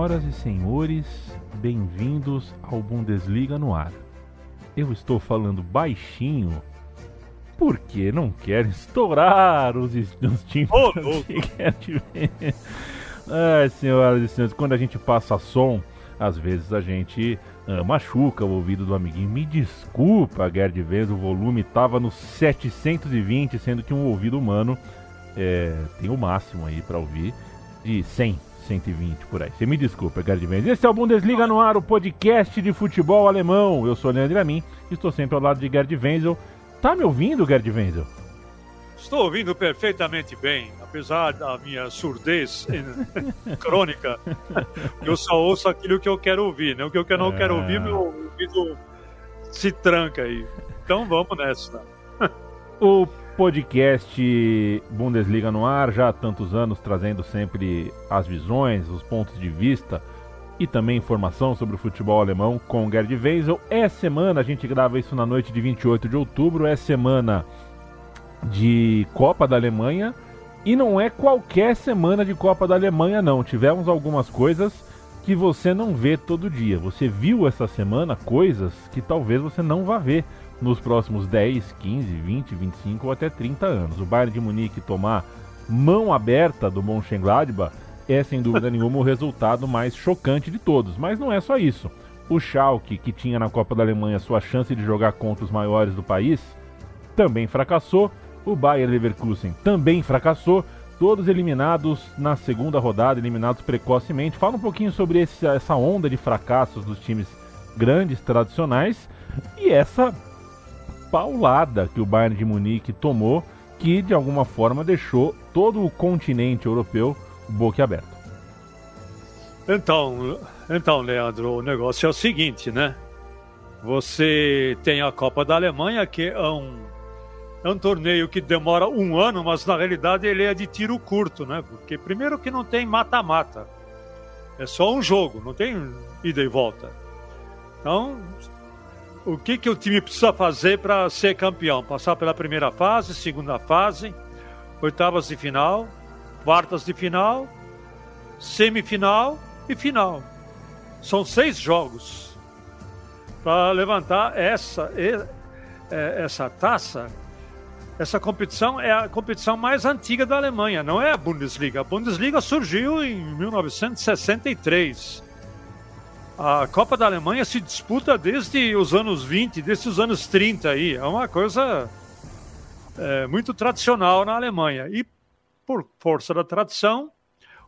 Senhoras e senhores, bem-vindos ao Bundesliga no ar. Eu estou falando baixinho porque não quero estourar os, os times que quer te ver. Ai, senhoras e senhores, quando a gente passa som, às vezes a gente ah, machuca o ouvido do amiguinho. Me desculpa, Gerd Vez, o volume estava no 720, sendo que um ouvido humano é, tem o máximo aí para ouvir de 100, 120 por aí. Você me desculpa, Gerd Vez. Esse é o Bundesliga no ar, o podcast de futebol alemão. Eu sou Leandro Amin, estou sempre ao lado de Gerd Wenzel. Tá me ouvindo, Gerd Wenzel? Estou ouvindo perfeitamente bem, apesar da minha surdez crônica. Eu só ouço aquilo que eu quero ouvir, né? O que eu não quero Ah. ouvir, meu ouvido se tranca aí. Então vamos nessa. O podcast Bundesliga no ar, já há tantos anos, trazendo sempre as visões, os pontos de vista e também informação sobre o futebol alemão com o Gerd Wenzel. É semana, a gente grava isso na noite de 28 de outubro, é semana de Copa da Alemanha e não é qualquer semana de Copa da Alemanha, não. Tivemos algumas coisas que você não vê todo dia. Você viu essa semana coisas que talvez você não vá ver nos próximos 10, 15, 20, 25 ou até 30 anos. O Bayern de Munique tomar mão aberta do Mönchengladbach é sem dúvida nenhuma o resultado mais chocante de todos. Mas não é só isso. O Schalke, que tinha na Copa da Alemanha sua chance de jogar contra os maiores do país, também fracassou. O Bayer Leverkusen também fracassou. Todos eliminados na segunda rodada, eliminados precocemente. Fala um pouquinho sobre esse- essa onda de fracassos dos times grandes, tradicionais, e essa paulada que o Bayern de Munique tomou, que de alguma forma deixou todo o continente europeu boquiaberto. Então, então, Leandro, o negócio é o seguinte, né? Você tem a Copa da Alemanha, que é um, é um torneio que demora um ano, mas na realidade ele é de tiro curto, né? Porque primeiro que não tem mata-mata. É só um jogo, não tem ida e volta. Então, o que, que o time precisa fazer para ser campeão? Passar pela primeira fase, segunda fase, oitavas de final, quartas de final, semifinal e final. São seis jogos para levantar essa, é, essa taça. Essa competição é a competição mais antiga da Alemanha, não é a Bundesliga. A Bundesliga surgiu em 1963. A Copa da Alemanha se disputa desde os anos 20, desde os anos 30 aí. É uma coisa é, muito tradicional na Alemanha. E por força da tradição,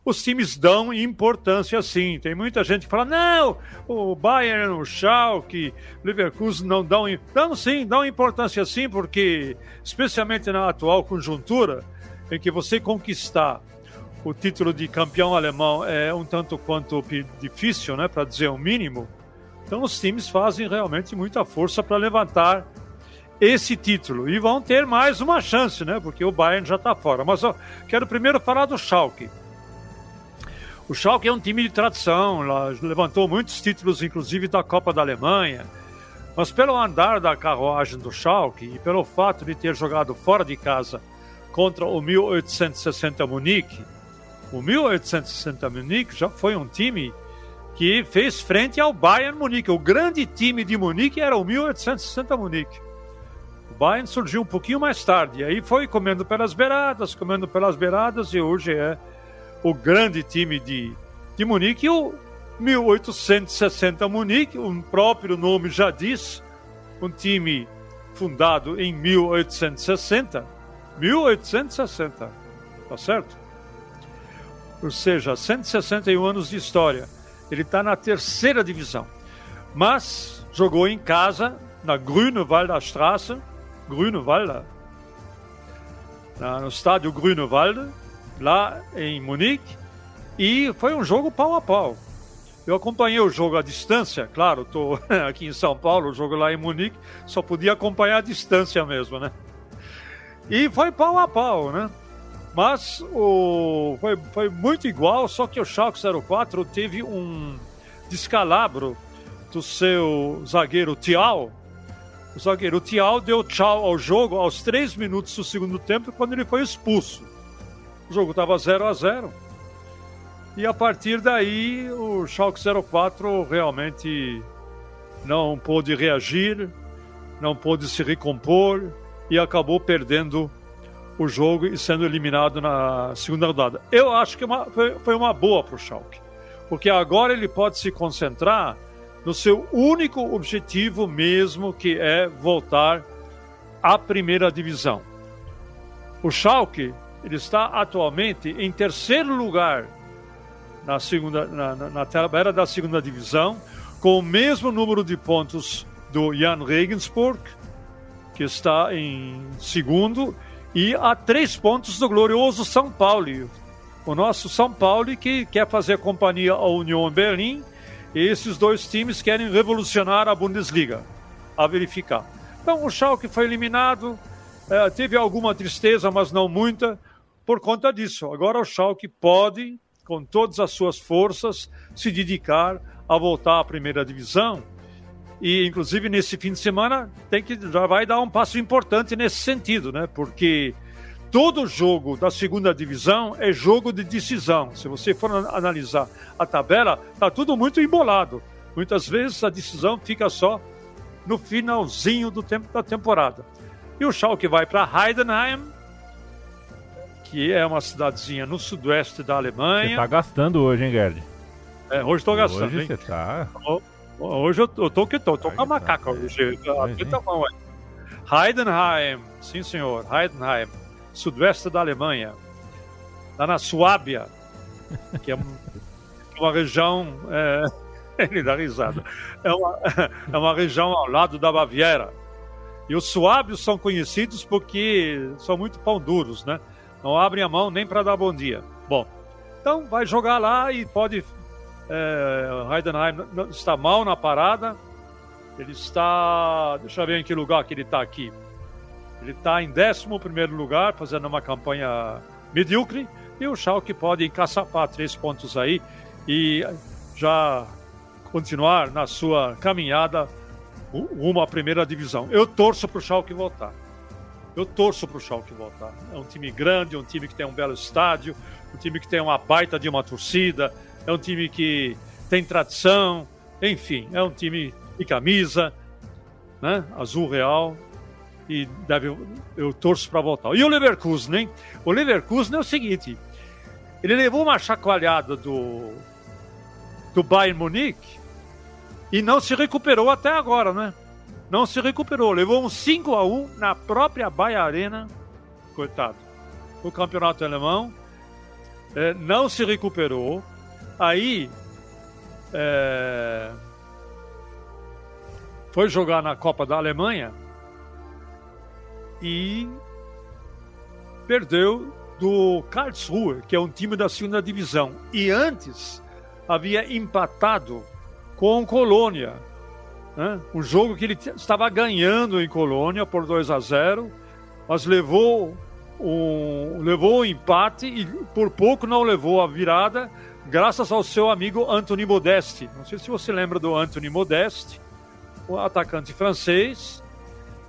os times dão importância sim. Tem muita gente que fala: não, o Bayern, o Schalke, o Leverkusen não dão. im-". Dão sim, dão importância sim, porque, especialmente na atual conjuntura, em que você conquistar o título de campeão alemão é um tanto quanto difícil, né, para dizer o mínimo. Então os times fazem realmente muita força para levantar esse título e vão ter mais uma chance, né? Porque o Bayern já está fora. Mas ó, quero primeiro falar do Schalke. O Schalke é um time de tradição, levantou muitos títulos, inclusive da Copa da Alemanha. Mas pelo andar da carruagem do Schalke e pelo fato de ter jogado fora de casa contra o 1860 Munique, o 1860 Munique já foi um time que fez frente ao Bayern Munique. O grande time de Munique era o 1860 Munique. O Bayern surgiu um pouquinho mais tarde, e aí foi comendo pelas beiradas, comendo pelas beiradas, e hoje é o grande time de, de Munique. E o 1860 Munique, o próprio nome já diz, um time fundado em 1860. 1860, tá certo? Ou seja, 161 anos de história. Ele está na terceira divisão. Mas jogou em casa, na Grünewalder Straße, Grünewalder, no estádio Grünewalder, lá em Munique, e foi um jogo pau a pau. Eu acompanhei o jogo à distância, claro, estou aqui em São Paulo, o jogo lá em Munique, só podia acompanhar à distância mesmo, né? E foi pau a pau, né? Mas o, foi, foi muito igual, só que o Schalke 04 teve um descalabro do seu zagueiro Tial. O zagueiro Tial deu tchau ao jogo aos três minutos do segundo tempo, quando ele foi expulso. O jogo estava 0 a 0 e a partir daí, o Schalke 04 realmente não pôde reagir, não pôde se recompor e acabou perdendo o jogo e sendo eliminado na segunda rodada. Eu acho que uma, foi, foi uma boa para o Schalke, porque agora ele pode se concentrar no seu único objetivo mesmo, que é voltar à primeira divisão. O Schalke ele está atualmente em terceiro lugar na segunda na, na, na tabela da segunda divisão, com o mesmo número de pontos do Jan Regensburg, que está em segundo, e a três pontos do glorioso São Paulo. O nosso São Paulo que quer fazer companhia à União Berlim, e esses dois times querem revolucionar a Bundesliga. A verificar. Então o Schalke foi eliminado, é, teve alguma tristeza, mas não muita, por conta disso. Agora o Schalke pode com todas as suas forças, se dedicar a voltar à primeira divisão. E, inclusive, nesse fim de semana, tem que, já vai dar um passo importante nesse sentido, né? Porque todo jogo da segunda divisão é jogo de decisão. Se você for analisar a tabela, está tudo muito embolado. Muitas vezes a decisão fica só no finalzinho do tempo da temporada. E o Schalke vai para Heidenheim, que é uma cidadezinha no sudoeste da Alemanha. Você tá gastando hoje, hein, Gerd? É, hoje estou gastando. Hoje você tá. Hoje eu, eu tô que tô, tô com a macaca hoje. Aperta a mão aí. Heidenheim, sim senhor, Heidenheim, sudoeste da Alemanha, lá na Suábia, que é uma região. É... Ele dá risada. É uma, é uma região ao lado da Baviera. E os suábios são conhecidos porque são muito pão duros, né? Não abrem a mão nem para dar bom dia. Bom, então vai jogar lá e pode. É, Heidenheim está mal na parada. Ele está. Deixa eu ver em que lugar que ele está aqui. Ele está em 11 lugar, fazendo uma campanha medíocre. E o Schalke pode encaçapar três pontos aí e já continuar na sua caminhada rumo à primeira divisão. Eu torço para o Schalke voltar. Eu torço para o Schalke voltar. É um time grande, é um time que tem um belo estádio, um time que tem uma baita de uma torcida, é um time que tem tradição, enfim, é um time de camisa, né? Azul real. E deve, eu torço para voltar. E o Leverkusen, hein? O Leverkusen é o seguinte: ele levou uma chacoalhada do, do Bayern Munique e não se recuperou até agora, né? Não se recuperou. Levou um 5 a 1 na própria Baia Arena. Coitado. O campeonato alemão. É, não se recuperou. Aí. É, foi jogar na Copa da Alemanha. E. Perdeu do Karlsruhe, que é um time da segunda divisão. E antes havia empatado com Colônia né? Um jogo que ele estava ganhando em Colônia por 2 a 0, mas levou um, levou o empate e por pouco não levou a virada, graças ao seu amigo Anthony Modeste. Não sei se você lembra do Anthony Modeste, o atacante francês,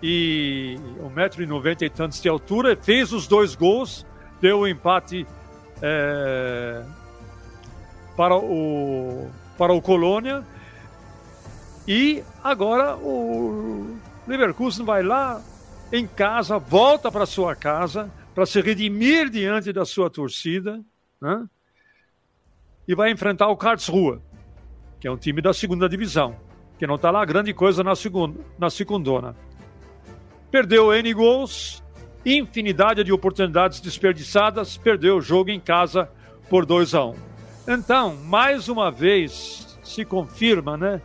e 1,90m e tantos de altura, fez os dois gols, deu o empate é, para, o, para o Colônia e agora o Leverkusen vai lá, em casa, volta para sua casa para se redimir diante da sua torcida, né? e vai enfrentar o Karlsruhe, que é um time da segunda divisão, que não está lá grande coisa na segunda, na segundona. Perdeu N gols, infinidade de oportunidades desperdiçadas, perdeu o jogo em casa por 2 a 1. Um. Então, mais uma vez se confirma, né?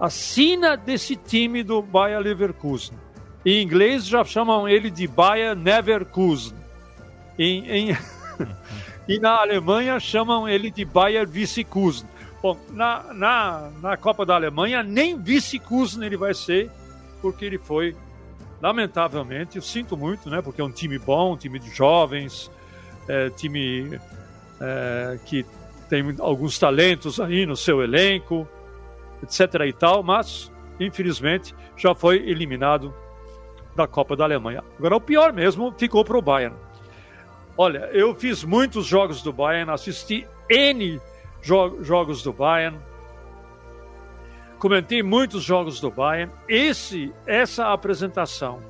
A sina desse time do Bayer Leverkusen em inglês já chamam ele de Bayer Neverkusen. Em, em... e na Alemanha chamam ele de Bayer Vicekusen. Bom, na, na, na Copa da Alemanha nem Vicekusen ele vai ser, porque ele foi, lamentavelmente, eu sinto muito, né? Porque é um time bom, um time de jovens, é, time é, que tem alguns talentos aí no seu elenco, etc. e tal, mas infelizmente já foi eliminado da Copa da Alemanha. Agora, o pior mesmo ficou para o Bayern. Olha, eu fiz muitos jogos do Bayern, assisti N jo jogos do Bayern, comentei muitos jogos do Bayern. Esse, essa apresentação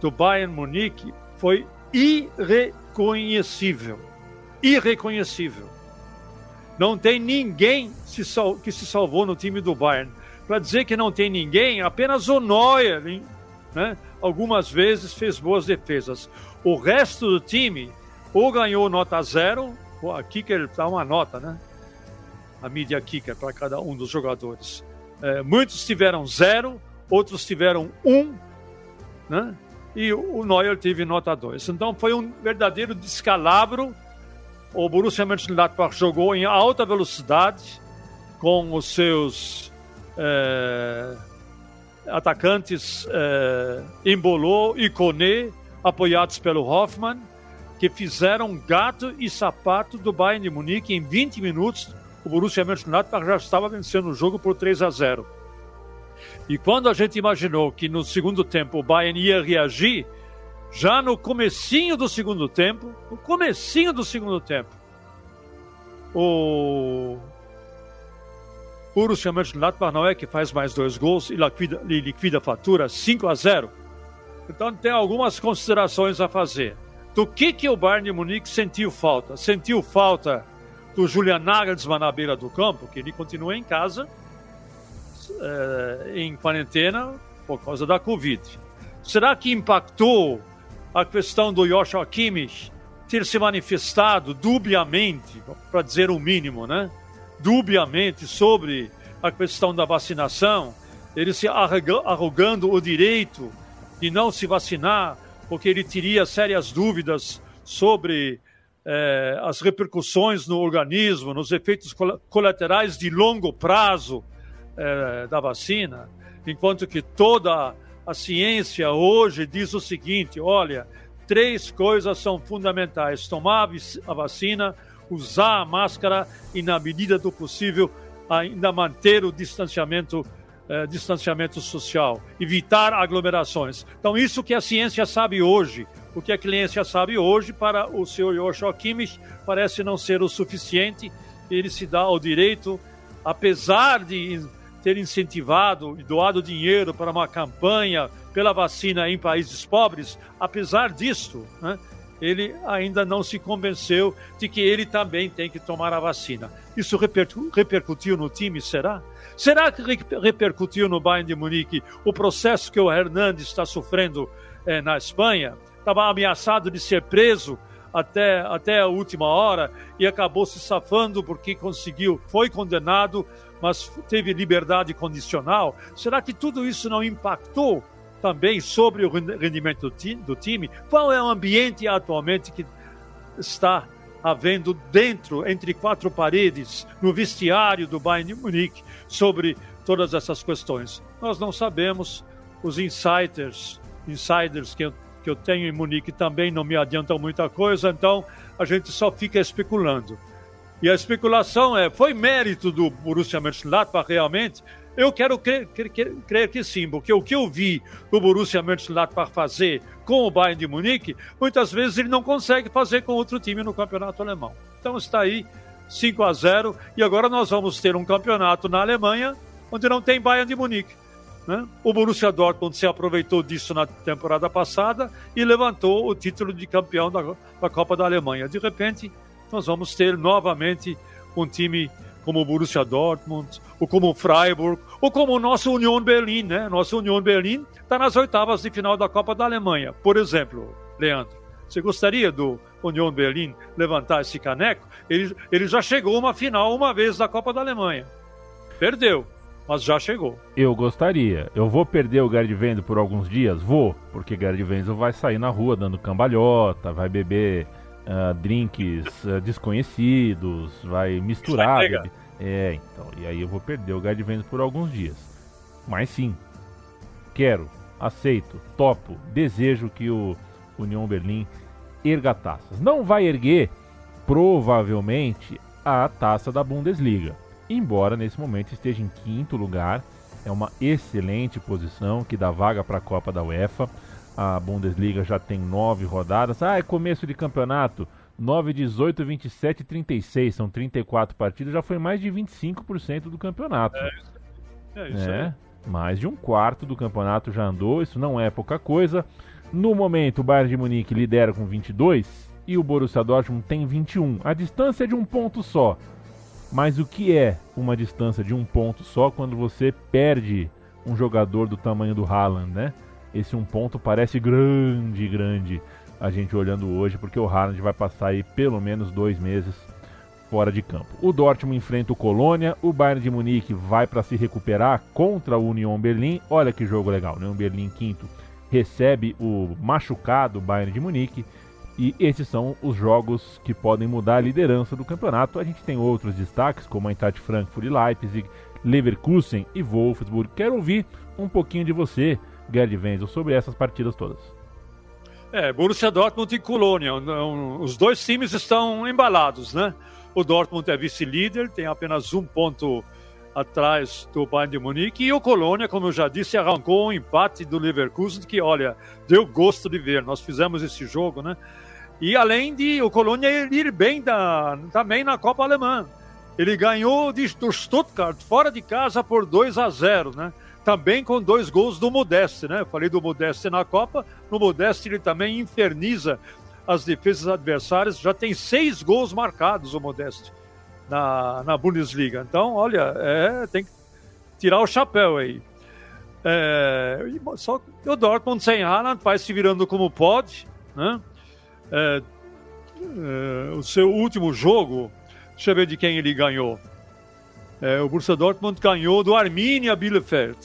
do Bayern Munique foi irreconhecível. Irreconhecível. Não tem ninguém que se salvou no time do Bayern. Para dizer que não tem ninguém, apenas o Neuer, né? algumas vezes fez boas defesas. O resto do time ou ganhou nota zero, a Kicker dá uma nota, né? A mídia Kicker para cada um dos jogadores. É, muitos tiveram zero, outros tiveram um, né? E o Neuer teve nota 2. Então foi um verdadeiro descalabro. O Borussia Mönchengladbach jogou em alta velocidade com os seus é, atacantes eh, Embolou e Kone, apoiados pelo Hoffmann, que fizeram gato e sapato do Bayern de Munique em 20 minutos. O Borussia Mönchengladbach já estava vencendo o jogo por 3 a 0. E quando a gente imaginou que no segundo tempo o Bayern ia reagir, já no comecinho do segundo tempo, no comecinho do segundo tempo, o Borussia Mönchengladbach não é que faz mais dois gols e liquida, e liquida a fatura 5 a 0. Então tem algumas considerações a fazer. Do que, que o Bayern de Munique sentiu falta? Sentiu falta do Julian Nagelsmann na beira do campo, que ele continua em casa, é, em quarentena, por causa da Covid. Será que impactou a questão do Joshua Kimmich ter se manifestado dubiamente, para dizer o mínimo, né? dubiamente sobre a questão da vacinação, ele se arrogando o direito de não se vacinar, porque ele teria sérias dúvidas sobre eh, as repercussões no organismo, nos efeitos colaterais de longo prazo eh, da vacina, enquanto que toda a ciência hoje diz o seguinte: olha, três coisas são fundamentais: tomar a vacina, usar a máscara e, na medida do possível, ainda manter o distanciamento, eh, distanciamento social, evitar aglomerações. Então, isso que a ciência sabe hoje, o que a ciência sabe hoje para o senhor Joshua Kimmich parece não ser o suficiente. Ele se dá o direito, apesar de ter incentivado e doado dinheiro para uma campanha pela vacina em países pobres, apesar disso, né, ele ainda não se convenceu de que ele também tem que tomar a vacina. Isso repercutiu no time, será? Será que repercutiu no Bayern de Munique o processo que o Hernandes está sofrendo eh, na Espanha? Estava ameaçado de ser preso até, até a última hora e acabou se safando porque conseguiu, foi condenado, mas teve liberdade condicional. Será que tudo isso não impactou também sobre o rendimento do time, qual é o ambiente atualmente que está havendo dentro, entre quatro paredes, no vestiário do Bayern de Munique, sobre todas essas questões. Nós não sabemos, os insiders, insiders que que eu tenho em Munique também não me adiantam muita coisa, então a gente só fica especulando. E a especulação é, foi mérito do Borussia Mönchengladbach realmente eu quero crer, crer, crer, que sim, porque o que eu vi o Borussia Mönchengladbach fazer com o Bayern de Munique, muitas vezes ele não consegue fazer com outro time no campeonato alemão. Então está aí 5 a 0 e agora nós vamos ter um campeonato na Alemanha onde não tem Bayern de Munique. Né? O Borussia Dortmund se aproveitou disso na temporada passada e levantou o título de campeão da, da Copa da Alemanha. De repente, nós vamos ter novamente um time como o Borussia Dortmund, ou como o Freiburg, ou como o nosso Union Berlin, né? Nosso Union Berlin está nas oitavas de final da Copa da Alemanha. Por exemplo, Leandro, você gostaria do Union Berlin levantar esse caneco? Ele, ele já chegou uma final uma vez da Copa da Alemanha. Perdeu mas já chegou. Eu gostaria. Eu vou perder o Gerd Wenzel por alguns dias? Vou, porque Gerd Wenzel vai sair na rua dando cambalhota, vai beber uh, drinks uh, desconhecidos, vai misturar. Vai é, então, e aí eu vou perder o Gerd Wenzel por alguns dias. Mas sim, quero, aceito, topo, desejo que o União Berlim erga taças. Não vai erguer, provavelmente, a taça da Bundesliga embora nesse momento esteja em quinto lugar. É uma excelente posição que dá vaga para a Copa da UEFA. A Bundesliga já tem nove rodadas. Ah, é começo de campeonato. 9, 18, 27 36. São 34 partidas. Já foi mais de 25% do campeonato. É, é isso é, Mais de um quarto do campeonato já andou. Isso não é pouca coisa. No momento, o Bayern de Munique lidera com 22 e o Borussia Dortmund tem 21. A distância é de um ponto só. Mas o que é uma distância de um ponto só quando você perde um jogador do tamanho do Haaland, né? Esse um ponto parece grande, grande a gente olhando hoje, porque o Haaland vai passar aí pelo menos dois meses fora de campo. O Dortmund enfrenta o Colônia, o Bayern de Munique vai para se recuperar contra o Union Berlim. Olha que jogo legal, Union Berlim quinto recebe o machucado Bayern de Munique e esses são os jogos que podem mudar a liderança do campeonato. A gente tem outros destaques, como a Eintracht Frankfurt e Leipzig, Leverkusen e Wolfsburg. Quero ouvir um pouquinho de você, Gerd Wenzel, sobre essas partidas todas. É, Borussia Dortmund e Colônia. Os dois times estão embalados, né? O Dortmund é vice-líder, tem apenas um ponto atrás do Bayern de Munique. E o Colônia, como eu já disse, arrancou um empate do Leverkusen que, olha, deu gosto de ver. Nós fizemos esse jogo, né? E além de o Colônia ir bem da, também na Copa Alemã. Ele ganhou de, do Stuttgart fora de casa por 2 a 0, né? Também com dois gols do Modeste, né? Eu falei do Modeste na Copa. No Modeste ele também inferniza as defesas adversárias. Já tem seis gols marcados o Modeste na, na Bundesliga. Então, olha, é, tem que tirar o chapéu aí. É, só o Dortmund sem Haaland vai se virando como pode, né? é, é, o seu último jogo, deixa eu ver de quem ele ganhou. É, o Borussia Dortmund ganhou do Arminia Bielefeld,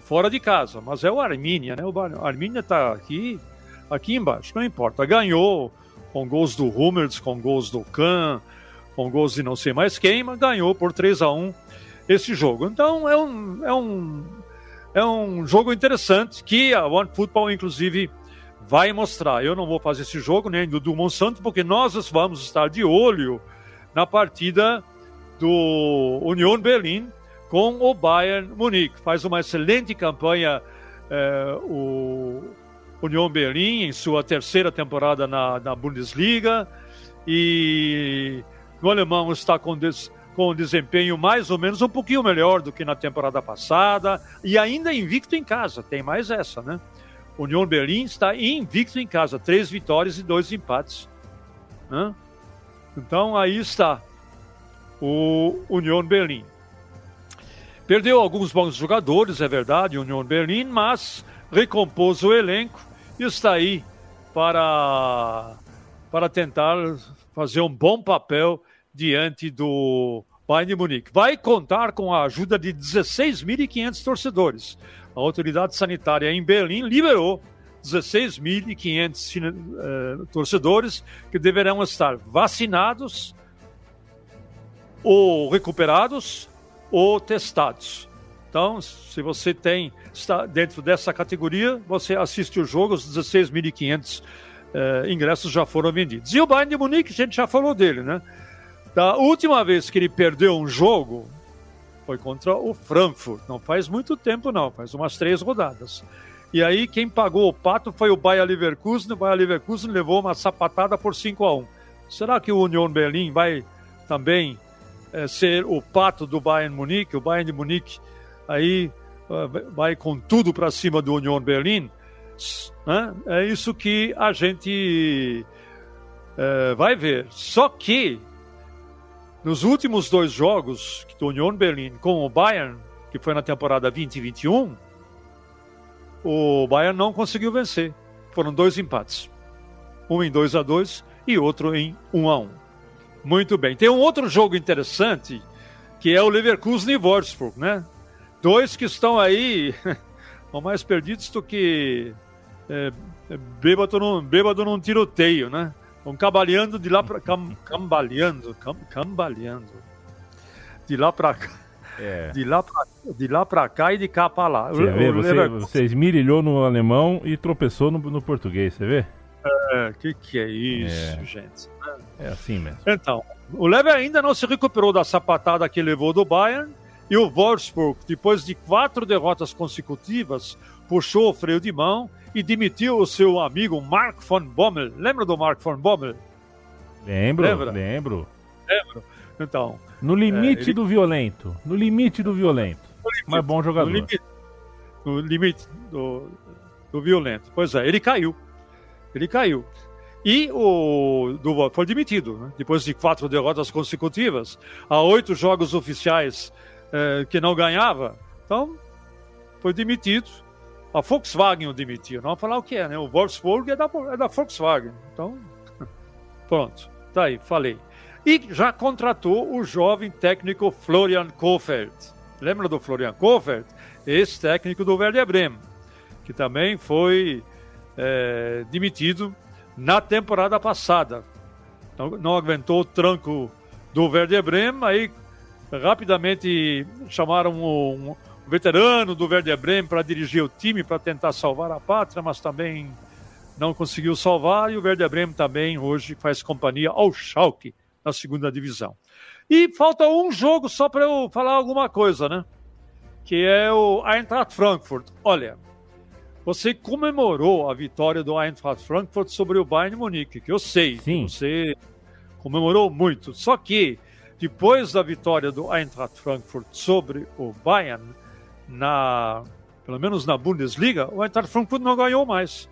fora de casa, mas é o Arminia, né? O Arminia está aqui, aqui embaixo, não importa. Ganhou com gols do Hummels, com gols do Kahn, com gols de não sei mais quem, mas ganhou por 3 a 1 esse jogo. Então é um, é um, é um jogo interessante que a One Football, inclusive, vai mostrar. Eu não vou fazer esse jogo nem do, do Monsanto, porque nós vamos estar de olho na partida do Union Berlin com o Bayern Munique. Faz uma excelente campanha é, o Union Berlin em sua terceira temporada na, na Bundesliga e o alemão está com, des, com desempenho mais ou menos um pouquinho melhor do que na temporada passada e ainda invicto em casa. Tem mais essa, né? União Berlim está invicto em casa, três vitórias e dois empates. Né? Então aí está o União Berlim. Perdeu alguns bons jogadores, é verdade, União Berlim, mas recompôs o elenco e está aí para, para tentar fazer um bom papel diante do Bayern de Munique. Vai contar com a ajuda de 16.500 torcedores a autoridade sanitária em Berlim liberou 16.500 uh, torcedores que deverão estar vacinados ou recuperados ou testados. Então, se você tem está dentro dessa categoria, você assiste o jogo, os 16.500 uh, ingressos já foram vendidos. E o Bayern de Munique, a gente já falou dele, né? Da última vez que ele perdeu um jogo, foi contra o Frankfurt. Não faz muito tempo, não, faz umas três rodadas. E aí quem pagou o pato foi o Bayer Leverkusen. O Bayer Leverkusen levou uma sapatada por 5 a 1 Será que o Union Berlin vai também é, ser o pato do Bayern Munique? O Bayern de Munique aí vai com tudo para cima do Union Berlim, né? é isso que a gente é, vai ver. Só que nos últimos dois jogos do Union Berlim com o Bayern, que foi na temporada 2021, o Bayern não conseguiu vencer. Foram dois empates. Um em 2 a 2 e outro em 1 um a 1 um. Muito bem. Tem um outro jogo interessante, que é o Leverkusen e Wolfsburg, né? Dois que estão aí, estão mais perdidos do que é, é, bêbado, num, bêbado num tiroteio, né? Vão cambaleando de lá para cam, cambaleando, cam, cambaleando. De lá para cá. É. De lá pra, de lá para cá e de cá para lá. Você, vê, você, você esmirilhou no alemão e tropeçou no, no português, você vê? É, que que é isso, é. gente? É assim mesmo. Então, o Lever ainda não se recuperou da sapatada que levou do Bayern e o Wolfsburg, depois de quatro derrotas consecutivas, puxou o freio de mão e demitiu o seu amigo Mark von Bommel. Lembra do Mark von Bommel? Lembro, Lembra? lembro. Lembro. Então. No limite é, ele... do violento. No limite do violento. Limite, Mas bom jogador. No limite, no limite do, do violento. Pois é, ele caiu. Ele caiu. E o Duval foi demitido, né? depois de quatro derrotas consecutivas, há oito jogos oficiais eh, que não ganhava. Então, foi demitido. A Volkswagen o demitiu. Não vou falar o que é, né? O Wolfsburg é da, é da Volkswagen. Então, pronto. Tá aí, falei. E já contratou o jovem técnico Florian Kofeld. Lembra do Florian Kofeld? Esse técnico do Werder Bremen, que também foi é, demitido na temporada passada. Não, não aguentou o tranco do Werder Bremen, aí rapidamente chamaram um, um veterano do Werder Bremen para dirigir o time, para tentar salvar a pátria, mas também não conseguiu salvar, e o Werder Bremen também hoje faz companhia ao Schalke na segunda divisão. E falta um jogo só para eu falar alguma coisa, né? Que é o Eintracht Frankfurt. Olha, você comemorou a vitória do Eintracht Frankfurt sobre o Bayern Munique, que eu sei, Sim. você comemorou muito. Só que depois da vitória do Eintracht Frankfurt sobre o Bayern, na, pelo menos na Bundesliga, o Eintracht Frankfurt não ganhou mais.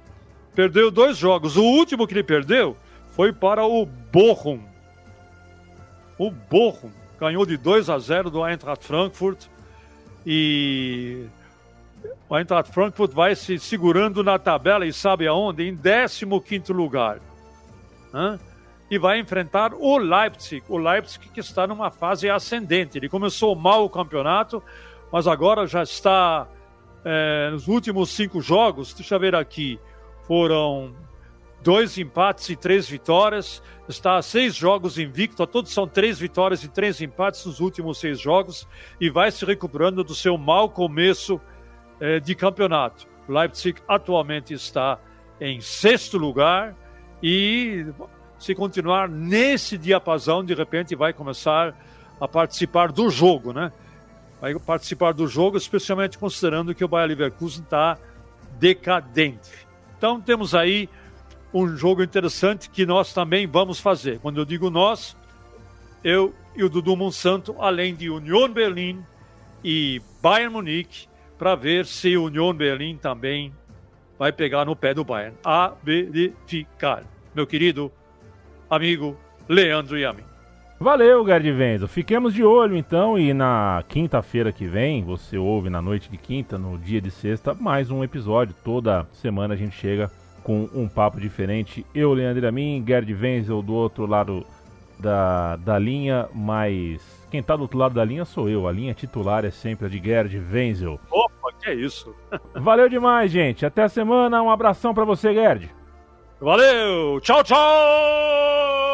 Perdeu dois jogos. O último que ele perdeu foi para o Bochum. O Bochum ganhou de 2 a 0 do Eintracht Frankfurt e o Eintracht Frankfurt vai se segurando na tabela e sabe aonde? Em 15 lugar. Hã? E vai enfrentar o Leipzig. O Leipzig que está numa fase ascendente. Ele começou mal o campeonato, mas agora já está é, nos últimos cinco jogos. Deixa eu ver aqui. Foram dois empates e três vitórias. Está a seis jogos invicto. Todos são três vitórias e três empates nos últimos seis jogos. E vai se recuperando do seu mau começo é, de campeonato. Leipzig atualmente está em sexto lugar e se continuar nesse diapasão, de repente vai começar a participar do jogo, né? Vai participar do jogo, especialmente considerando que o Bayer Leverkusen está decadente. Então temos aí um jogo interessante que nós também vamos fazer. Quando eu digo nós, eu e o Dudu Monsanto, além de Union Berlin e Bayern Munique, para ver se o Union Berlim também vai pegar no pé do Bayern. A verificar. Meu querido amigo Leandro Yamin. Valeu, Gerd Venzo. Fiquemos de olho então e na quinta-feira que vem, você ouve na noite de quinta, no dia de sexta, mais um episódio. Toda semana a gente chega com um papo diferente. Eu, Leandro Yamin, Gerd Venzel do outro lado da, da linha, mas quem está do outro lado da linha sou eu. A linha titular é sempre a de Gerd Wenzel. Opa, que é isso? Valeu demais, gente. Até a semana. Um abração para você, Gerd. Valeu. Tchau, tchau.